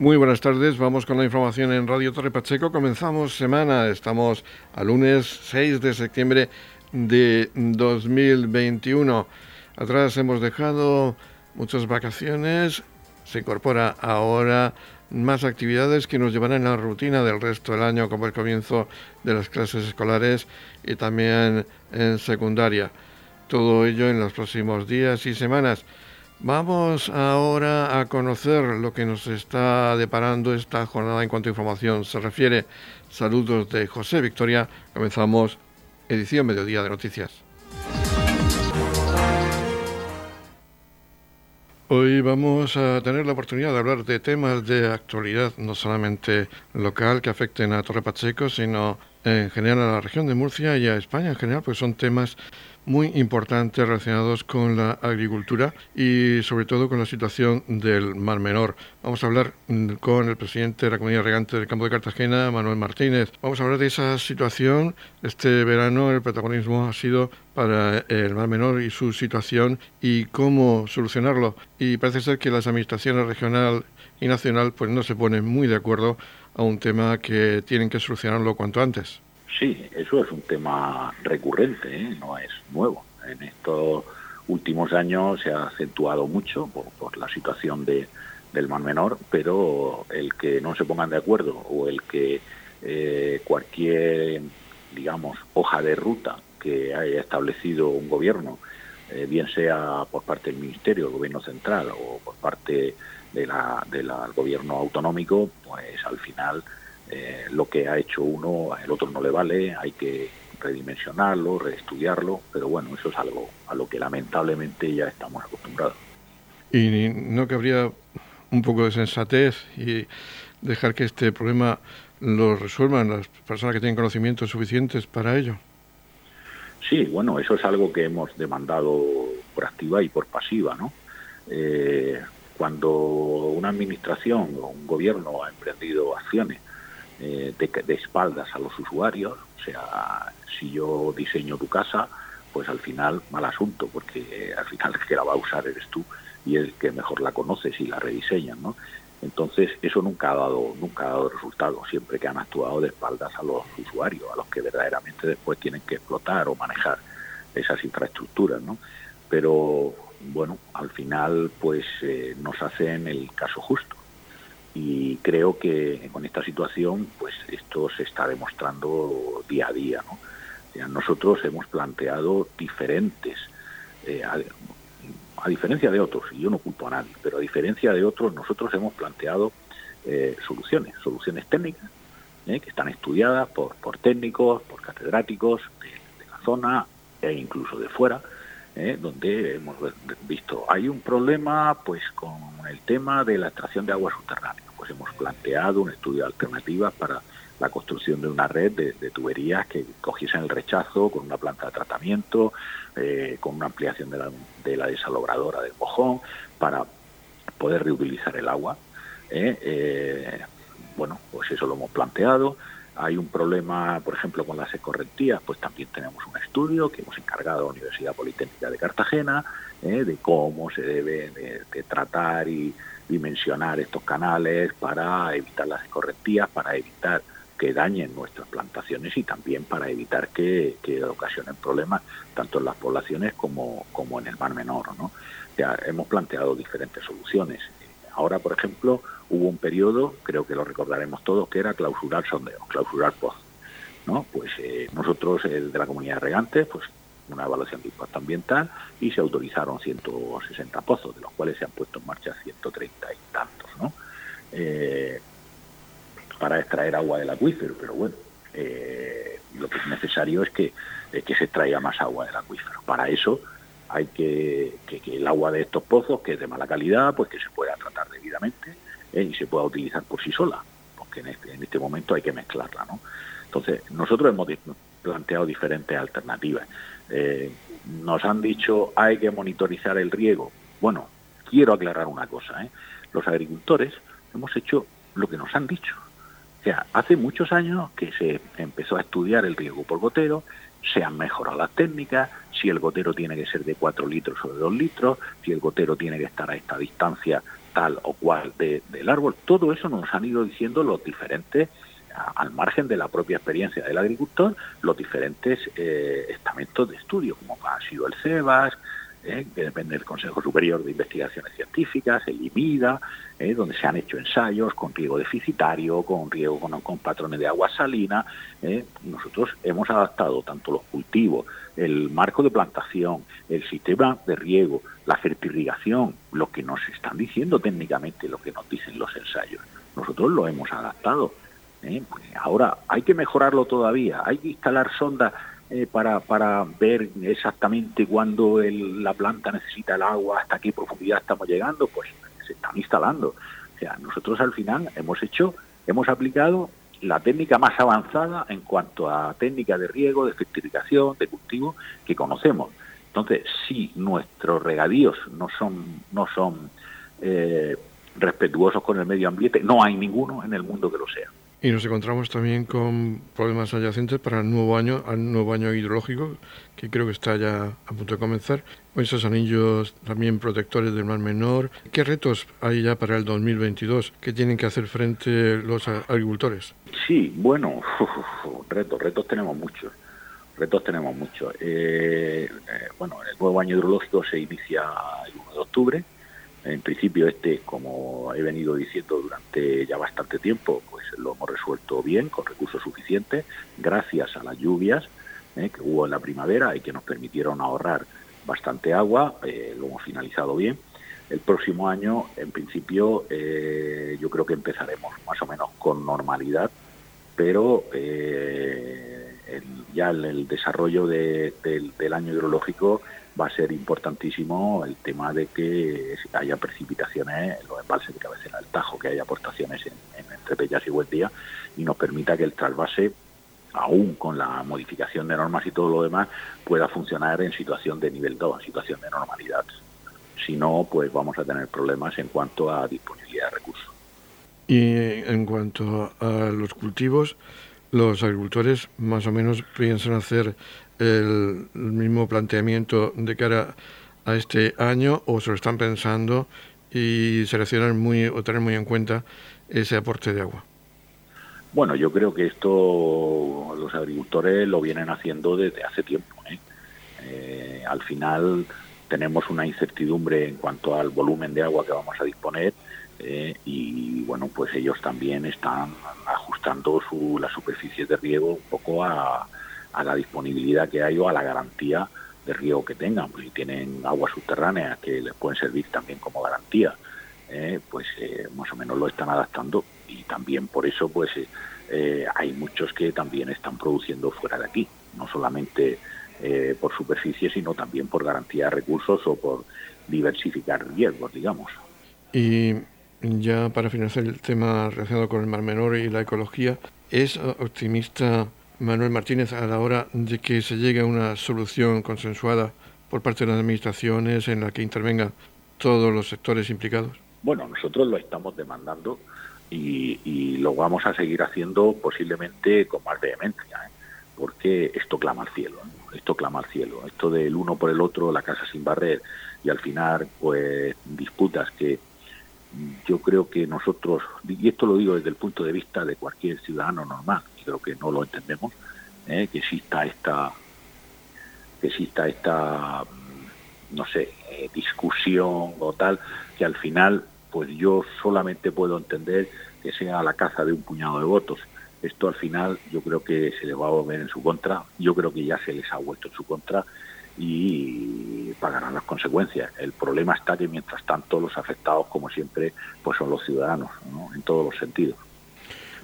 Muy buenas tardes, vamos con la información en Radio Torre Pacheco. Comenzamos semana, estamos a lunes 6 de septiembre de 2021. Atrás hemos dejado muchas vacaciones, se incorpora ahora más actividades que nos llevarán a la rutina del resto del año, como el comienzo de las clases escolares y también en secundaria. Todo ello en los próximos días y semanas. Vamos ahora a conocer lo que nos está deparando esta jornada en cuanto a información se refiere. Saludos de José Victoria. Comenzamos edición Mediodía de Noticias. Hoy vamos a tener la oportunidad de hablar de temas de actualidad, no solamente local que afecten a Torre Pacheco, sino en general a la región de Murcia y a España en general, pues son temas muy importantes relacionados con la agricultura y sobre todo con la situación del Mar Menor. Vamos a hablar mm, con el presidente de la Comunidad Regante del Campo de Cartagena, Manuel Martínez. Vamos a hablar de esa situación. Este verano el protagonismo ha sido para el Mar Menor y su situación y cómo solucionarlo. Y parece ser que las administraciones regional y nacional pues no se ponen muy de acuerdo a un tema que tienen que solucionarlo cuanto antes. Sí, eso es un tema recurrente, ¿eh? no es nuevo. En estos últimos años se ha acentuado mucho por, la situación de, del Mar Menor, pero el que no se pongan de acuerdo o el que eh, cualquier, digamos, hoja de ruta que haya establecido un gobierno, eh, bien sea por parte del Ministerio, del Gobierno Central o por parte de del gobierno autonómico, pues al final eh, lo que ha hecho uno, el otro no le vale, hay que redimensionarlo, reestudiarlo, pero bueno, eso es algo a lo que lamentablemente ya estamos acostumbrados. ¿Y no cabría un poco de sensatez y dejar que este problema lo resuelvan las personas que tienen conocimientos suficientes para ello? Sí, bueno, eso es algo que hemos demandado por activa y por pasiva, ¿no? Eh, cuando una administración o un gobierno ha emprendido acciones eh, de, espaldas a los usuarios, o sea, si yo diseño tu casa, pues al final mal asunto, porque eh, al final el que la va a usar eres tú y el que mejor la conoces y la rediseñan, ¿no? Entonces eso nunca ha dado nunca ha dado resultado, siempre que han actuado de espaldas a los usuarios, a los que verdaderamente después tienen que explotar o manejar esas infraestructuras, ¿no? Pero bueno, al final pues eh, nos hacen el caso justo y creo que con esta situación pues esto se está demostrando día a día. ¿no? nosotros hemos planteado diferentes, eh, a, diferencia de otros, y yo no culpo a nadie, pero a diferencia de otros, nosotros hemos planteado eh, soluciones, soluciones técnicas, que están estudiadas por técnicos, por catedráticos de la zona e incluso de fuera, ¿eh? donde hemos visto hay un problema pues con el tema de la extracción de agua subterránea pues hemos planteado un estudio de alternativas para la construcción de una red de, tuberías que cogiesen el rechazo con una planta de tratamiento eh, con una ampliación de la, de la desalobradora del mojón para poder reutilizar el agua ¿eh? bueno pues eso lo hemos planteado hay un problema, por ejemplo, con las escorrentías, pues también tenemos un estudio que hemos encargado a la Universidad Politécnica de Cartagena eh, de cómo se debe de, tratar y dimensionar estos canales para evitar las escorrentías, para evitar que dañen nuestras plantaciones y también para evitar que, ocasionen problemas tanto en las poblaciones como, como en el mar menor. ¿no? Ya hemos planteado diferentes soluciones. Ahora, por ejemplo, hubo un periodo, creo que lo recordaremos todos, que era clausurar sondeos, clausurar pozos. ¿no? Pues eh, nosotros, el de la comunidad de regantes, pues una evaluación de impacto ambiental y se autorizaron 160 pozos, de los cuales se han puesto en marcha 130 y tantos, ¿no? Eh, para extraer agua del acuífero, pero bueno, eh, lo que es necesario es que, que se extraiga más agua del acuífero. Para eso hay que, que, el agua de estos pozos, que es de mala calidad, pues que se pueda tratar debidamente ¿eh? y se pueda utilizar por sí sola, porque en este, en este momento hay que mezclarla. ¿no? Entonces, nosotros hemos planteado diferentes alternativas. Eh, nos han dicho hay que monitorizar el riego. Bueno, quiero aclarar una cosa. ¿eh? Los agricultores hemos hecho lo que nos han dicho. O sea, hace muchos años que se empezó a estudiar el riego por gotero, se han mejorado las técnicas, si el gotero tiene que ser de 4 litros o de 2 litros, si el gotero tiene que estar a esta distancia tal o cual del árbol. Todo eso nos han ido diciendo los diferentes, al margen de la propia experiencia del agricultor, los diferentes eh, estamentos de estudio, como ha sido el CEBAS, ¿eh? que depende del Consejo Superior de Investigaciones Científicas, el IMIDA, ¿eh? donde se han hecho ensayos con riego deficitario, con riego con, patrones de agua salina. ¿eh? Nosotros hemos adaptado tanto los cultivos, el marco de plantación, el sistema de riego, la fertirrigación, lo que nos están diciendo técnicamente, lo que nos dicen los ensayos. Nosotros lo hemos adaptado. Ahora, hay que mejorarlo todavía, hay que instalar sondas eh, para, para ver exactamente cuándo la planta necesita el agua, hasta qué profundidad estamos llegando, pues se están instalando. O sea, nosotros al final hemos hecho, hemos aplicado la técnica más avanzada en cuanto a técnica de riego, de fertilización, de cultivo que conocemos. Entonces, si nuestros regadíos no son, no son eh, respetuosos con el medio ambiente, no hay ninguno en el mundo que lo sea. Y nos encontramos también con problemas adyacentes para el nuevo año, al nuevo año hidrológico, que creo que está ya a punto de comenzar. Esos anillos también protectores del Mar Menor. ¿Qué retos hay ya para el 2022 que tienen que hacer frente los agricultores? Sí, bueno, retos, retos tenemos muchos. Retos tenemos muchos. Eh, eh, bueno, el nuevo año hidrológico se inicia el 1 de octubre en principio este, como he venido diciendo durante ya bastante tiempo, pues lo hemos resuelto bien, con recursos suficientes, gracias a las lluvias eh, que hubo en la primavera y que nos permitieron ahorrar bastante agua, eh, lo hemos finalizado bien. El próximo año, en principio, eh, yo creo que empezaremos más o menos con normalidad, pero ya el, el desarrollo del año hidrológico va a ser importantísimo el tema de que haya precipitaciones en los embalses de cabecera del Tajo, que haya aportaciones en, entre Pellas y y nos permita que el trasvase, aún con la modificación de normas y todo lo demás, pueda funcionar en situación de nivel 2, en situación de normalidad. Si no, pues vamos a tener problemas en cuanto a disponibilidad de recursos. Y en cuanto a los cultivos, los agricultores más o menos piensan hacer el, mismo planteamiento de cara a este año o se lo están pensando y seleccionar muy o tener muy en cuenta ese aporte de agua? Bueno, yo creo que esto los agricultores lo vienen haciendo desde hace tiempo. ¿eh? Eh, al final tenemos una incertidumbre en cuanto al volumen de agua que vamos a disponer eh, y bueno, pues ellos también están ajustando su, las superficies de riego un poco a, a la disponibilidad que hay o a la garantía de riego que tengan. Pues si tienen aguas subterráneas que les pueden servir también como garantía, eh, pues eh, más o menos lo están adaptando y también por eso pues eh, hay muchos que también están produciendo fuera de aquí, no solamente por superficie, sino también por garantía de recursos o por diversificar riesgos, digamos. Y ya para finalizar el tema relacionado con el Mar Menor y la ecología, ¿es optimista Manuel Martínez, a la hora de que se llegue a una solución consensuada por parte de las administraciones en la que intervengan todos los sectores implicados? Bueno, nosotros lo estamos demandando y, lo vamos a seguir haciendo posiblemente con más vehemencia, ¿eh? porque esto clama al cielo, esto clama al cielo, esto del uno por el otro, la casa sin barrer y al final pues disputas que yo creo que nosotros, y esto lo digo desde el punto de vista de cualquier ciudadano normal, creo que no lo entendemos, ¿eh? que exista esta, que exista esta, mm, no sé, eh, discusión o tal, que al final, pues yo solamente puedo entender que sea la caza de un puñado de votos. Esto al final yo creo que se les va a volver en su contra, yo creo que ya se les ha vuelto en su contra y pagarán las consecuencias. El problema está que mientras tanto los afectados, como siempre, pues son los ciudadanos, en todos los sentidos.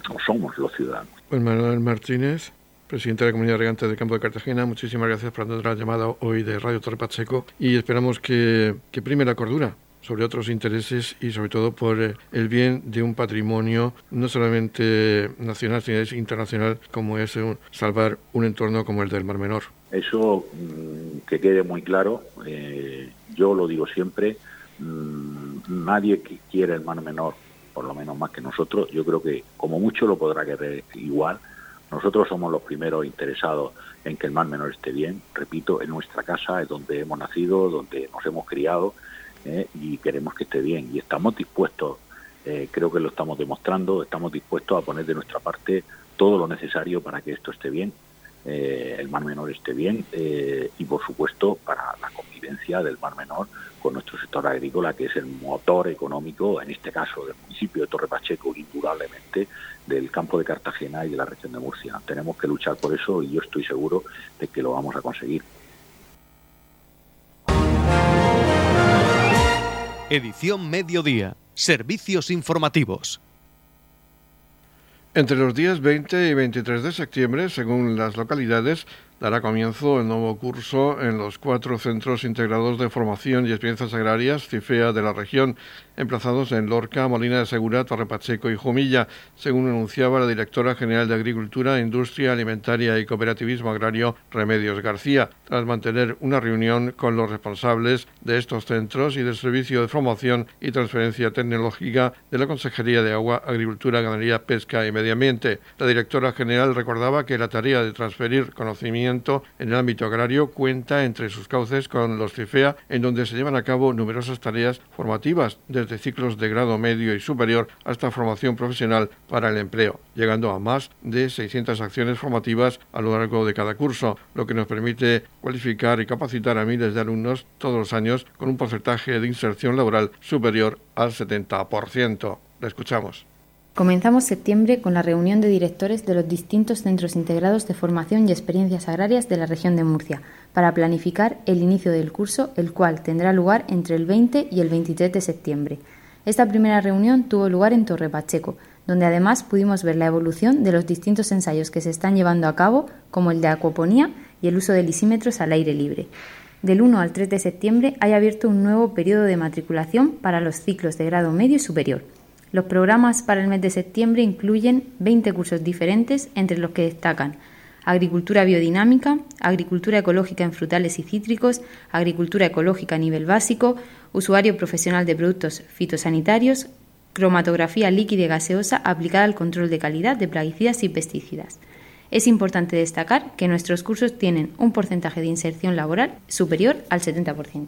O somos los ciudadanos. Pues Manuel Martínez, presidente de la Comunidad Regante del Campo de Cartagena, muchísimas gracias por atender la llamada hoy de Radio Torre Pacheco y esperamos que, que prime la cordura sobre otros intereses y sobre todo por eh, el bien de un patrimonio no solamente nacional sino internacional como es salvar un entorno como el del Mar Menor. Eso mm, que quede muy claro, eh, yo lo digo siempre, mm, nadie que quiera el Mar Menor por lo menos más que nosotros, yo creo que como mucho lo podrá querer igual. Nosotros somos los primeros interesados en que el mar menor esté bien, repito, en nuestra casa es donde hemos nacido, donde nos hemos criado ¿eh? y queremos que esté bien. Y estamos dispuestos, eh, creo que lo estamos demostrando, estamos dispuestos a poner de nuestra parte todo lo necesario para que esto esté bien, eh, el Mar Menor esté bien y, por supuesto, para la convivencia del Mar Menor con nuestro sector agrícola, que es el motor económico, en este caso del municipio de Torre Pacheco, indudablemente del campo de Cartagena y de la región de Murcia. Tenemos que luchar por eso y yo estoy seguro de que lo vamos a conseguir. Edición Mediodía. Servicios informativos. Entre los días 20 y 23 de septiembre, según las localidades, dará comienzo el nuevo curso en los cuatro centros integrados de formación y experiencias agrarias CIFEA de la región, emplazados en Lorca, Molina de Segura, Torre Pacheco y Jumilla, según anunciaba la directora general de Agricultura, Industria Alimentaria y Cooperativismo Agrario, Remedios García, tras mantener una reunión con los responsables de estos centros y del Servicio de Formación y Transferencia Tecnológica de la Consejería de Agua, Agricultura, Ganadería, Pesca y Medio Ambiente. La directora general recordaba que la tarea de transferir conocimiento en el ámbito agrario cuenta entre sus cauces con los CIFEA, en donde se llevan a cabo numerosas tareas formativas, desde ciclos de grado medio y superior hasta formación profesional para el empleo, llegando a más de 600 acciones formativas a lo largo de cada curso, lo que nos permite cualificar y capacitar a miles de alumnos todos los años con un porcentaje de inserción laboral superior al 70%. Le escuchamos. Comenzamos septiembre con la reunión de directores de los distintos centros integrados de formación y experiencias agrarias de la región de Murcia para planificar el inicio del curso, el cual tendrá lugar entre el 20 y el 23 de septiembre. Esta primera reunión tuvo lugar en Torre Pacheco, donde además pudimos ver la evolución de los distintos ensayos que se están llevando a cabo, como el de acuaponía y el uso de lisímetros al aire libre. Del 1 al 3 de septiembre hay abierto un nuevo periodo de matriculación para los ciclos de grado medio y superior. Los programas para el mes de septiembre incluyen 20 cursos diferentes, entre los que destacan agricultura biodinámica, agricultura ecológica en frutales y cítricos, agricultura ecológica a nivel básico, usuario profesional de productos fitosanitarios, cromatografía líquida y gaseosa aplicada al control de calidad de plaguicidas y pesticidas. Es importante destacar que nuestros cursos tienen un porcentaje de inserción laboral superior al 70%.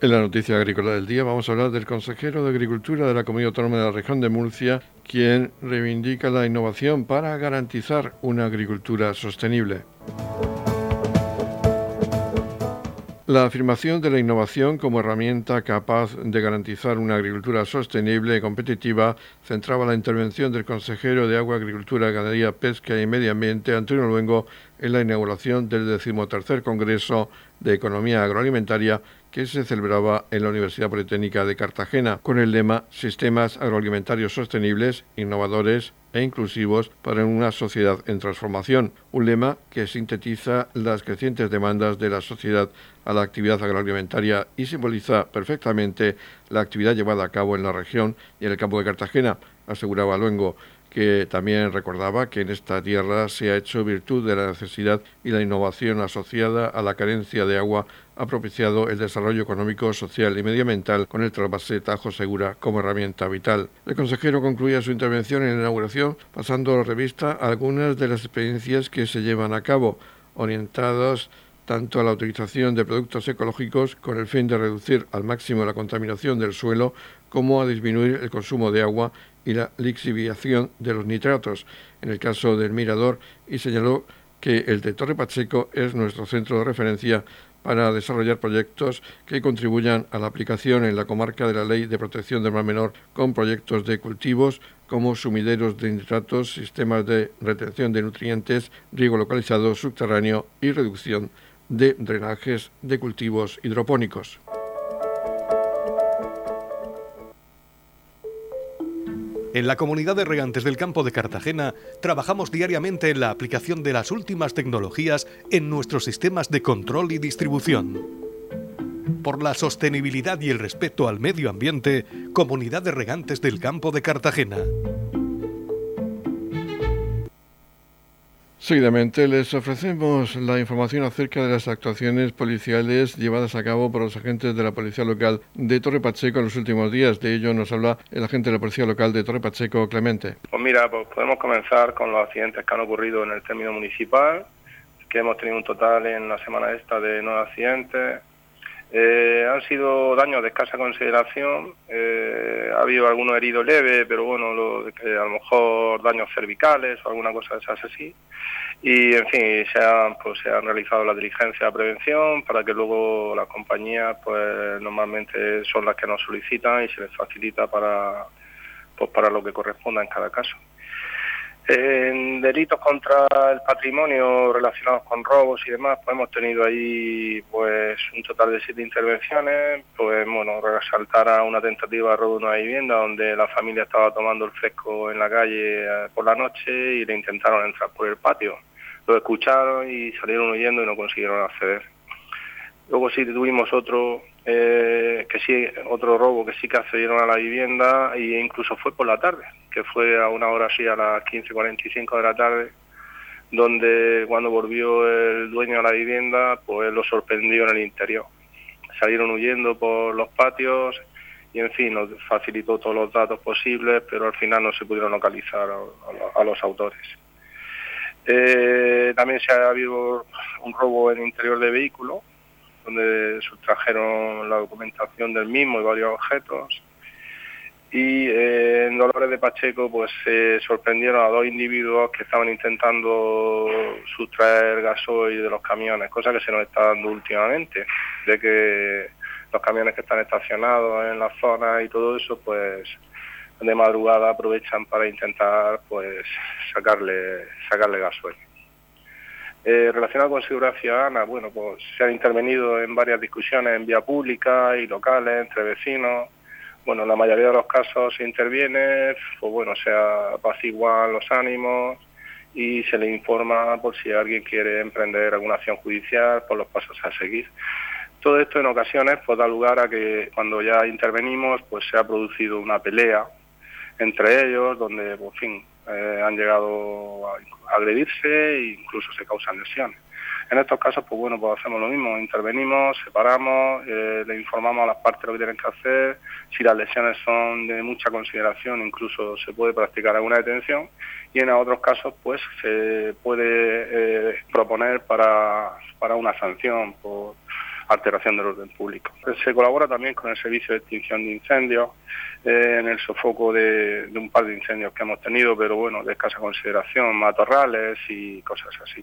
En la noticia agrícola del día vamos a hablar del consejero de Agricultura de la Comunidad Autónoma de la Región de Murcia, quien reivindica la innovación para garantizar una agricultura sostenible. La afirmación de la innovación como herramienta capaz de garantizar una agricultura sostenible y competitiva centraba la intervención del consejero de Agua, Agricultura, Ganadería, Pesca y Medio Ambiente, Antonio Luengo, en la inauguración del decimotercer Congreso de Economía Agroalimentaria que se celebraba en la Universidad Politécnica de Cartagena con el lema Sistemas agroalimentarios sostenibles, innovadores e inclusivos para una sociedad en transformación, un lema que sintetiza las crecientes demandas de la sociedad a la actividad agroalimentaria y simboliza perfectamente la actividad llevada a cabo en la región y en el campo de Cartagena, aseguraba Luengo que también recordaba que en esta tierra se ha hecho virtud de la necesidad y la innovación asociada a la carencia de agua ha propiciado el desarrollo económico, social y medioambiental con el trasvase Tajo Segura como herramienta vital. El consejero concluía su intervención en la inauguración pasando a la revista algunas de las experiencias que se llevan a cabo, orientadas tanto a la utilización de productos ecológicos con el fin de reducir al máximo la contaminación del suelo como a disminuir el consumo de agua y la lixiviación de los nitratos, en el caso del Mirador, y señaló que el de Torre Pacheco es nuestro centro de referencia para desarrollar proyectos que contribuyan a la aplicación en la comarca de la Ley de Protección del Mar Menor con proyectos de cultivos como sumideros de nitratos, sistemas de retención de nutrientes, riego localizado subterráneo y reducción de drenajes de cultivos hidropónicos. En la comunidad de regantes del campo de Cartagena trabajamos diariamente en la aplicación de las últimas tecnologías en nuestros sistemas de control y distribución. Por la sostenibilidad y el respeto al medio ambiente, Comunidad de Regantes del Campo de Cartagena. Seguidamente les ofrecemos la información acerca de las actuaciones policiales llevadas a cabo por los agentes de la Policía Local de Torre Pacheco en los últimos días. De ello nos habla el agente de la Policía Local de Torre Pacheco, Clemente. Pues mira, pues podemos comenzar con los accidentes que han ocurrido en el término municipal, que hemos tenido un total en la semana esta de nueve accidentes. Eh, han sido daños de escasa consideración, eh, ha habido algunos heridos leves, pero bueno, lo, a lo mejor daños cervicales o alguna cosa de esas así. Y en fin se han pues se han realizado la diligencia de prevención para que luego las compañías pues normalmente son las que nos solicitan y se les facilita para pues para lo que corresponda en cada caso en delitos contra el patrimonio relacionados con robos y demás, pues hemos tenido ahí pues un total de siete intervenciones, pues bueno, resaltar a una tentativa de robo de una vivienda donde la familia estaba tomando el fresco en la calle eh, por la noche y le intentaron entrar por el patio lo escucharon y salieron huyendo y no consiguieron acceder. Luego sí tuvimos otro eh, que sí otro robo que sí que accedieron a la vivienda e incluso fue por la tarde, que fue a una hora así a las 15:45 de la tarde, donde cuando volvió el dueño a la vivienda, pues lo sorprendió en el interior. Salieron huyendo por los patios y en fin nos facilitó todos los datos posibles, pero al final no se pudieron localizar a los autores. Eh, también se ha habido un robo en el interior de vehículo, donde sustrajeron la documentación del mismo y varios objetos. Y eh, en Dolores de Pacheco pues se sorprendieron a dos individuos que estaban intentando sustraer gasoil de los camiones, cosa que se nos está dando últimamente, de que los camiones que están estacionados en la zona y todo eso pues de madrugada aprovechan para intentar pues sacarle sacarle gasoil. Eh, relacionado con seguridad ciudadana, bueno, pues se ha intervenido en varias discusiones en vía pública y locales entre vecinos. Bueno, en la mayoría de los casos se interviene, pues bueno, se apaciguan los ánimos y se le informa por si alguien quiere emprender alguna acción judicial, por los pasos a seguir. Todo esto en ocasiones pues da lugar a que cuando ya intervenimos pues se ha producido una pelea entre ellos, donde por fin eh, han llegado a agredirse e incluso se causan lesiones. En estos casos, pues bueno, pues hacemos lo mismo, intervenimos, separamos, eh, le informamos a las partes lo que tienen que hacer, si las lesiones son de mucha consideración, incluso se puede practicar alguna detención y en otros casos, pues se puede eh, proponer para, para una sanción por alteración del orden público. Se colabora también con el Servicio de Extinción de Incendios eh, en el sofoco de, un par de incendios que hemos tenido, pero bueno, de escasa consideración, matorrales y cosas así.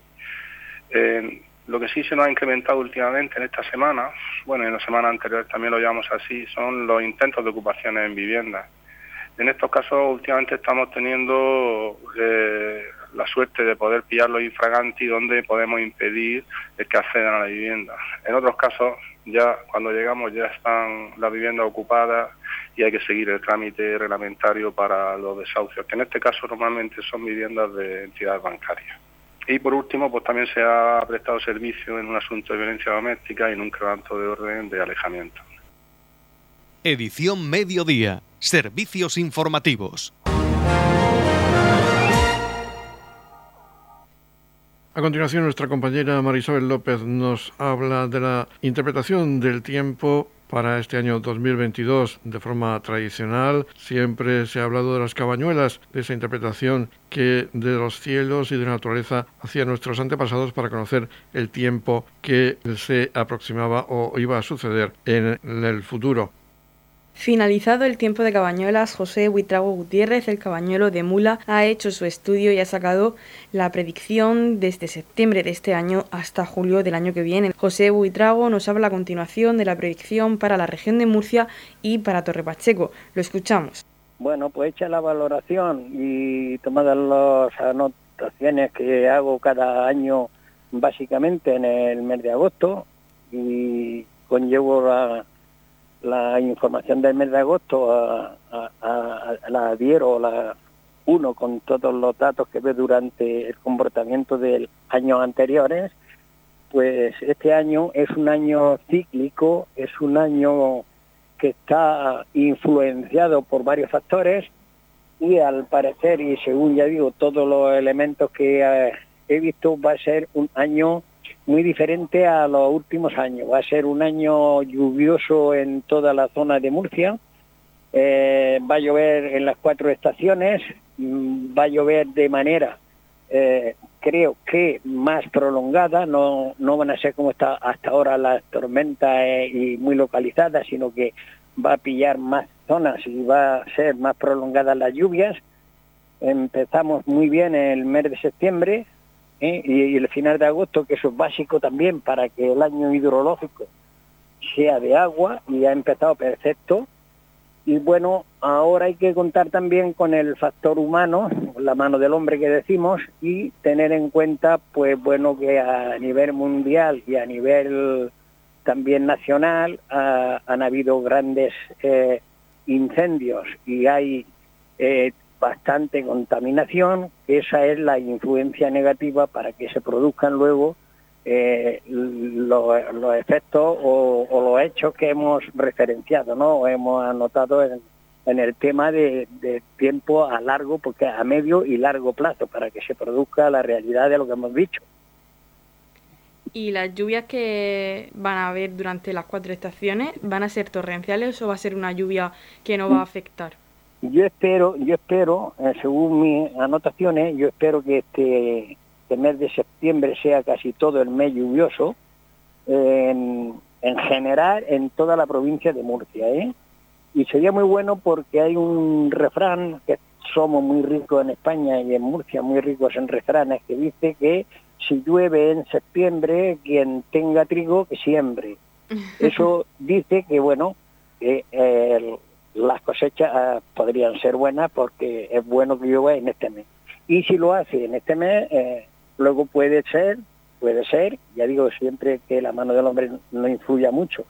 Eh, lo que sí se nos ha incrementado últimamente en esta semana, bueno, en la semana anterior también lo llamamos así, son los intentos de ocupaciones en viviendas. En estos casos últimamente estamos teniendo eh, la suerte de poder pillar los infraganti donde podemos impedir el que accedan a la vivienda. En otros casos, ya cuando llegamos ya están las viviendas ocupadas y hay que seguir el trámite reglamentario para los desahucios, que en este caso normalmente son viviendas de entidades bancarias. Y por último, pues también se ha prestado servicio en un asunto de violencia doméstica y en un quebranto de orden de alejamiento. Edición Mediodía. Servicios informativos. A continuación, nuestra compañera Marisabel López nos habla de la interpretación del tiempo para este año 2022 de forma tradicional. Siempre se ha hablado de las cabañuelas, de esa interpretación que de los cielos y de la naturaleza hacían nuestros antepasados para conocer el tiempo que se aproximaba o iba a suceder en el futuro. Finalizado el tiempo de Cabañuelas, José Huitrago Gutiérrez, el cabañuelo de Mula, ha hecho su estudio y ha sacado la predicción desde septiembre de este año hasta julio del año que viene. José Buitrago nos habla a continuación de la predicción para la región de Murcia y para Torre Pacheco. Lo escuchamos. Bueno, pues hecha la valoración y tomadas las anotaciones que hago cada año básicamente en el mes de agosto y conllevo la la información del mes de agosto a, la adhiero la uno con todos los datos que ve durante el comportamiento de años anteriores, pues este año es un año cíclico, es un año que está influenciado por varios factores y al parecer, y según ya digo, todos los elementos que eh, he visto, va a ser un año muy diferente a los últimos años. Va a ser un año lluvioso en toda la zona de Murcia. Eh, va a llover en las cuatro estaciones, mm, va a llover de manera, eh, creo que más prolongada, no, no van a ser como está hasta ahora las tormentas eh, y muy localizadas, sino que va a pillar más zonas y va a ser más prolongadas las lluvias. Empezamos muy bien el mes de septiembre, ¿eh? y, el final de agosto, que eso es básico también para que el año hidrológico sea de agua y ha empezado perfecto. Y bueno, ahora hay que contar también con el factor humano, la mano del hombre que decimos, y tener en cuenta, pues bueno, que a nivel mundial y a nivel también nacional han habido grandes eh, incendios y hay eh, bastante contaminación, esa es la influencia negativa para que se produzcan luego eh, los, efectos o, los hechos que hemos referenciado, ¿no? hemos anotado en, el tema de, tiempo a largo, porque a medio y largo plazo, para que se produzca la realidad de lo que hemos dicho. ¿Y las lluvias que van a haber durante las cuatro estaciones van a ser torrenciales o va a ser una lluvia que no va a afectar? Yo espero, yo espero, eh, según mis anotaciones, yo espero que este, este, mes de septiembre sea casi todo el mes lluvioso, en, general en toda la provincia de Murcia. ¿eh? Y sería muy bueno porque hay un refrán, que somos muy ricos en España y en Murcia muy ricos en refranes, que dice que si llueve en septiembre, quien tenga trigo, que siembre. Eso dice que, bueno, que el las cosechas ah, podrían ser buenas porque es bueno que llueva en este mes. Y si lo hace en este mes, eh, luego puede ser, puede ser, ya digo siempre que la mano del hombre no influya mucho,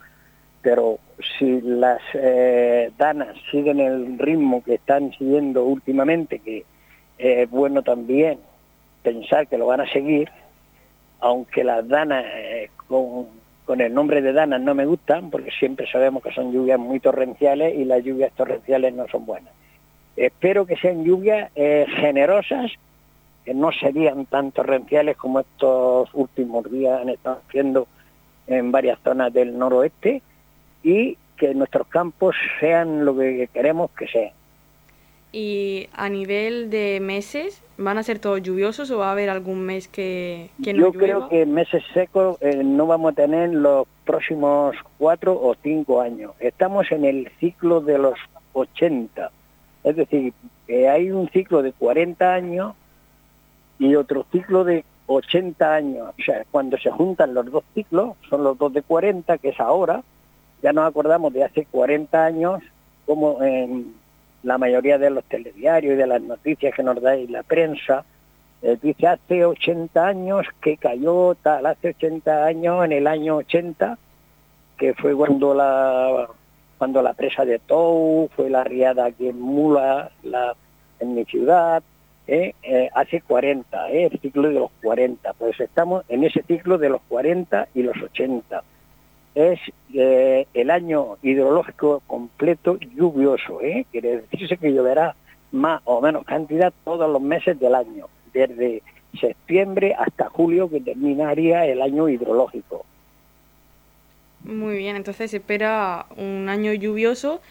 pero si las eh, danas siguen el ritmo que están siguiendo últimamente, que es bueno también pensar que lo van a seguir, aunque las danas eh, con con el nombre de Danas no me gustan porque siempre sabemos que son lluvias muy torrenciales y las lluvias torrenciales no son buenas. Espero que sean lluvias eh, generosas, que no serían tan torrenciales como estos últimos días han estado haciendo en varias zonas del noroeste y que nuestros campos sean lo que queremos que sean. Y a nivel de meses, ¿van a ser todos lluviosos o va a haber algún mes que, que no Yo creo que meses secos eh, no vamos a tener los próximos cuatro o cinco años. Estamos en el ciclo de los 80. Es decir, hay un ciclo de 40 años y otro ciclo de 80 años. O sea, cuando se juntan los dos ciclos, son los dos de 40, que es ahora, ya nos acordamos de hace 40 años, como en la mayoría de los telediarios y de las noticias que nos dais la prensa, eh, dice hace 80 años que cayó tal, hace 80 años, en el año 80, que fue cuando la cuando la presa de Tou, fue la riada aquí en Mula, la, en mi ciudad, eh, eh, hace 40, el ciclo de los 40, pues estamos en ese ciclo de los 40 y los 80 es eh, el año hidrológico completo lluvioso, ¿eh? quiere decirse que lloverá más o menos cantidad todos los meses del año, desde septiembre hasta julio que terminaría el año hidrológico. Muy bien, entonces se espera un año lluvioso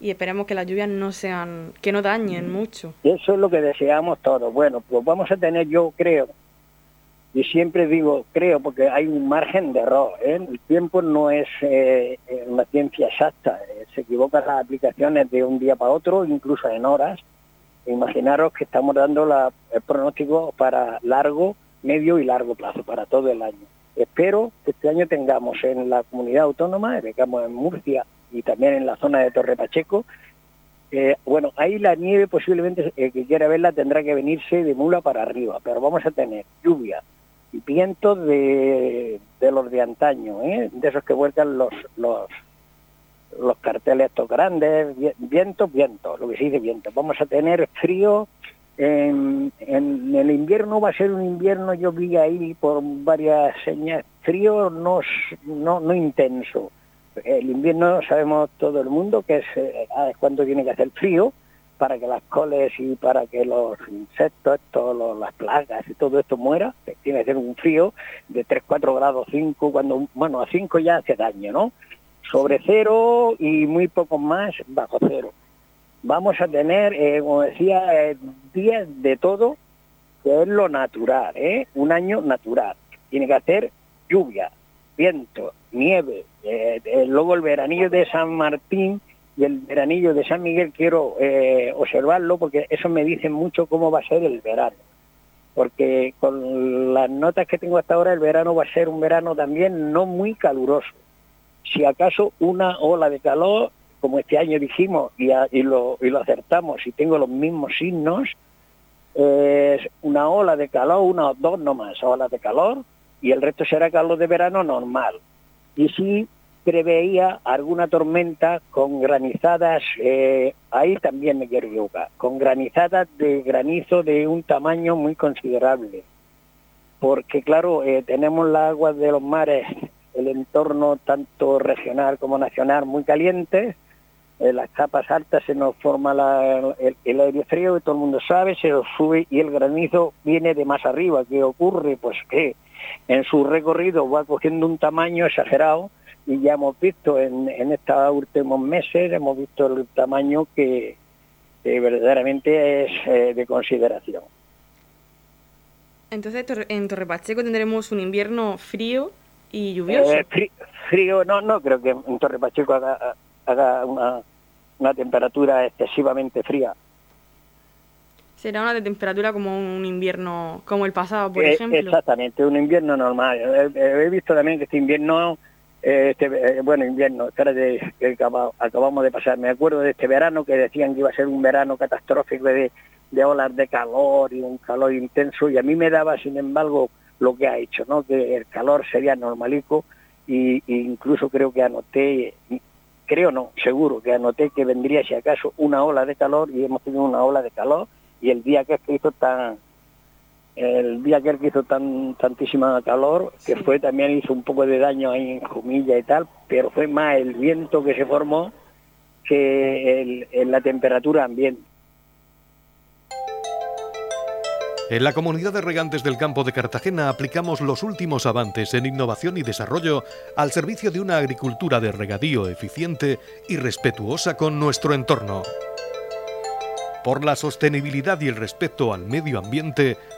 y esperemos que las lluvias no sean, que no dañen mucho. Eso es lo que deseamos todos. Bueno, pues vamos a tener, yo creo, y siempre digo, creo, porque hay un margen de error. ¿eh? El tiempo no es eh, una ciencia exacta. Eh, se equivocan las aplicaciones de un día para otro, incluso en horas. Imaginaros que estamos dando la, el pronóstico para largo, medio y largo plazo, para todo el año. Espero que este año tengamos en la comunidad autónoma, digamos en Murcia y también en la zona de Torre Pacheco, bueno, ahí la nieve posiblemente, el que quiera verla tendrá que venirse de mula para arriba, pero vamos a tener lluvia, vientos de, de los de antaño, ¿eh? de esos que vuelcan los, los, carteles estos grandes, viento, viento, lo que se dice viento. Vamos a tener frío, en, el invierno va a ser un invierno, yo vi ahí por varias señas, frío no, no, no intenso. El invierno sabemos todo el mundo que es, eh, es cuando tiene que hacer frío, para que las coles y para que los insectos, todas las plagas y todo esto muera, tiene que ser un frío de 3, 4 grados, 5, cuando, bueno, a 5 ya hace daño, ¿no? Sobre cero y muy poco más bajo cero. Vamos a tener, eh, como decía, eh, días de todo, que es lo natural, ¿eh? Un año natural. Tiene que hacer lluvia, viento, nieve, eh, luego el veranillo de San Martín, y el veranillo de San Miguel quiero eh, observarlo porque eso me dice mucho cómo va a ser el verano. Porque con las notas que tengo hasta ahora, el verano va a ser un verano también no muy caluroso. Si acaso una ola de calor, como este año dijimos, y, lo, y lo acertamos, y tengo los mismos signos, es una ola de calor, una o dos nomás olas de calor, y el resto será calor de verano normal. Y si preveía alguna tormenta con granizadas, eh, ahí también me quiero equivocar, con granizadas de granizo de un tamaño muy considerable. Porque claro, eh, tenemos las aguas de los mares, el entorno tanto regional como nacional muy caliente, en las capas altas se nos forma el, el, aire frío, y todo el mundo sabe, se nos sube y el granizo viene de más arriba. ¿Qué ocurre? Pues que en su recorrido va cogiendo un tamaño exagerado y ya hemos visto en, en estos últimos meses, hemos visto el tamaño que, verdaderamente es eh, de consideración. Entonces en Torre Pacheco tendremos un invierno frío y lluvioso. Eh, frío, no, no creo que en Torre Pacheco haga, una, una temperatura excesivamente fría. Será una de temperatura como un invierno, como el pasado, por eh, ejemplo. Exactamente, un invierno normal. he visto también que este invierno este, eh, bueno, invierno, espérate, que acabamos de pasar. Me acuerdo de este verano que decían que iba a ser un verano catastrófico de, de olas de calor y un calor intenso y a mí me daba, sin embargo, lo que ha hecho, ¿no? Que el calor sería normalico y, incluso creo que anoté, creo no, seguro que anoté que vendría si acaso una ola de calor y hemos tenido una ola de calor y el día que es que tan el día que hizo tan tantísima calor, que fue también hizo un poco de daño ahí en Jumilla y tal, pero fue más el viento que se formó que en la temperatura ambiente. En la comunidad de regantes del campo de Cartagena aplicamos los últimos avances en innovación y desarrollo al servicio de una agricultura de regadío eficiente y respetuosa con nuestro entorno. Por la sostenibilidad y el respeto al medio ambiente,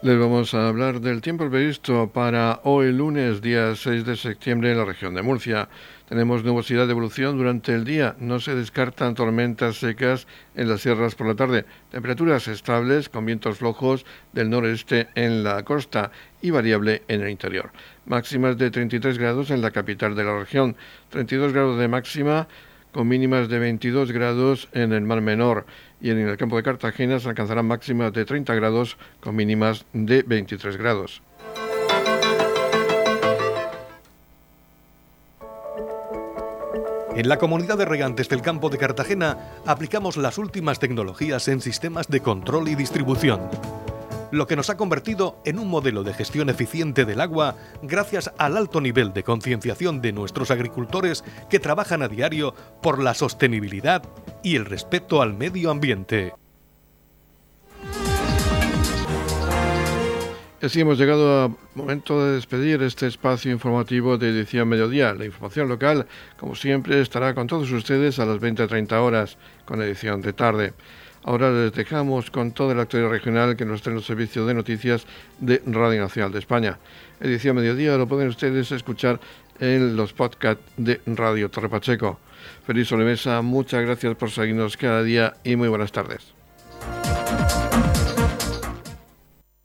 Les vamos a hablar del tiempo previsto para hoy lunes, día 6 de septiembre en la región de Murcia. Tenemos nubosidad de evolución durante el día. No se descartan tormentas secas en las sierras por la tarde. Temperaturas estables con vientos flojos del noreste en la costa y variable en el interior. Máximas de 33 grados en la capital de la región. 32 grados de máxima con mínimas de 22 grados en el Mar Menor y en el campo de Cartagena se alcanzarán máximas de 30 grados con mínimas de 23 grados. En la comunidad de regantes del campo de Cartagena aplicamos las últimas tecnologías en sistemas de control y distribución, lo que nos ha convertido en un modelo de gestión eficiente del agua gracias al alto nivel de concienciación de nuestros agricultores que trabajan a diario por la sostenibilidad y el respeto al medio ambiente. Así hemos llegado al momento de despedir este espacio informativo de edición mediodía. La información local, como siempre, estará con todos ustedes a las 20-30 horas con edición de tarde. Ahora les dejamos con toda la actualidad regional que nos trae el servicio de noticias de Radio Nacional de España. Edición mediodía lo pueden ustedes escuchar en los podcasts de Radio Torre Pacheco. Feliz sobremesa, muchas gracias por seguirnos cada día y muy buenas tardes.